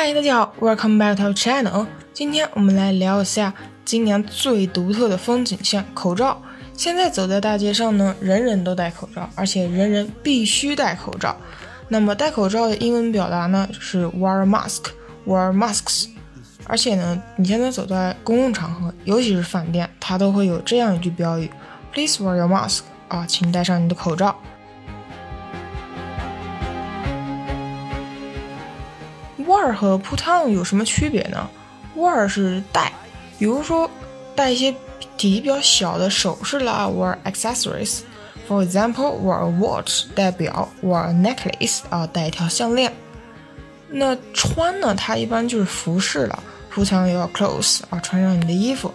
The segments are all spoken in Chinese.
嗨，大家好，Welcome back to our channel。今天我们来聊一下今年最独特的风景线——口罩。现在走在大街上呢，人人都戴口罩，而且人人必须戴口罩。那么戴口罩的英文表达呢是 wear a mask，wear masks。而且呢，你现在走在公共场合，尤其是饭店，它都会有这样一句标语：Please wear your mask。啊，请戴上你的口罩。Wear 和 put on 有什么区别呢？wear 是戴，比如说戴一些体积比较小的首饰啦，wear accessories。For example, wear a watch 戴表，wear a necklace 啊戴一条项链。那穿呢，它一般就是服饰了，put on your clothes 啊穿上你的衣服。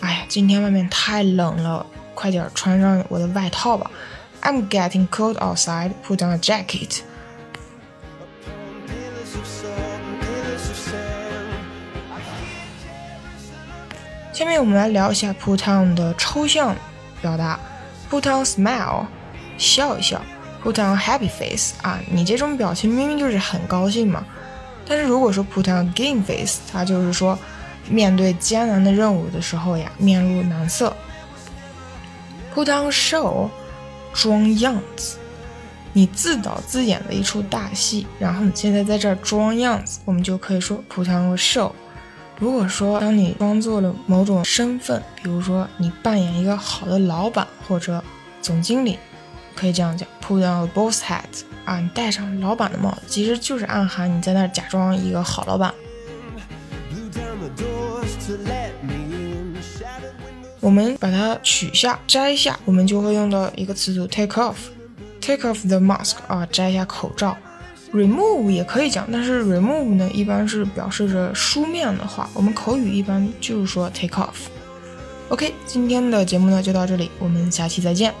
哎呀，今天外面太冷了，快点穿上我的外套吧。I'm getting cold outside. Put on a jacket. 下面我们来聊一下 put on 的抽象表达，put on smile，笑一笑；put on happy face，啊，你这种表情明明就是很高兴嘛。但是如果说 put on game face，它就是说面对艰难的任务的时候呀，面露难色。put on show，装样子，你自导自演的一出大戏，然后你现在在这儿装样子，我们就可以说 put on a show。如果说当你装作了某种身份，比如说你扮演一个好的老板或者总经理，可以这样讲：put on a boss hat 啊，你戴上老板的帽子，其实就是暗含你在那儿假装一个好老板。我们把它取下、摘下，我们就会用到一个词组 take off，take off the mask 啊，摘下口罩。Remove 也可以讲，但是 remove 呢，一般是表示着书面的话，我们口语一般就是说 take off。OK，今天的节目呢就到这里，我们下期再见。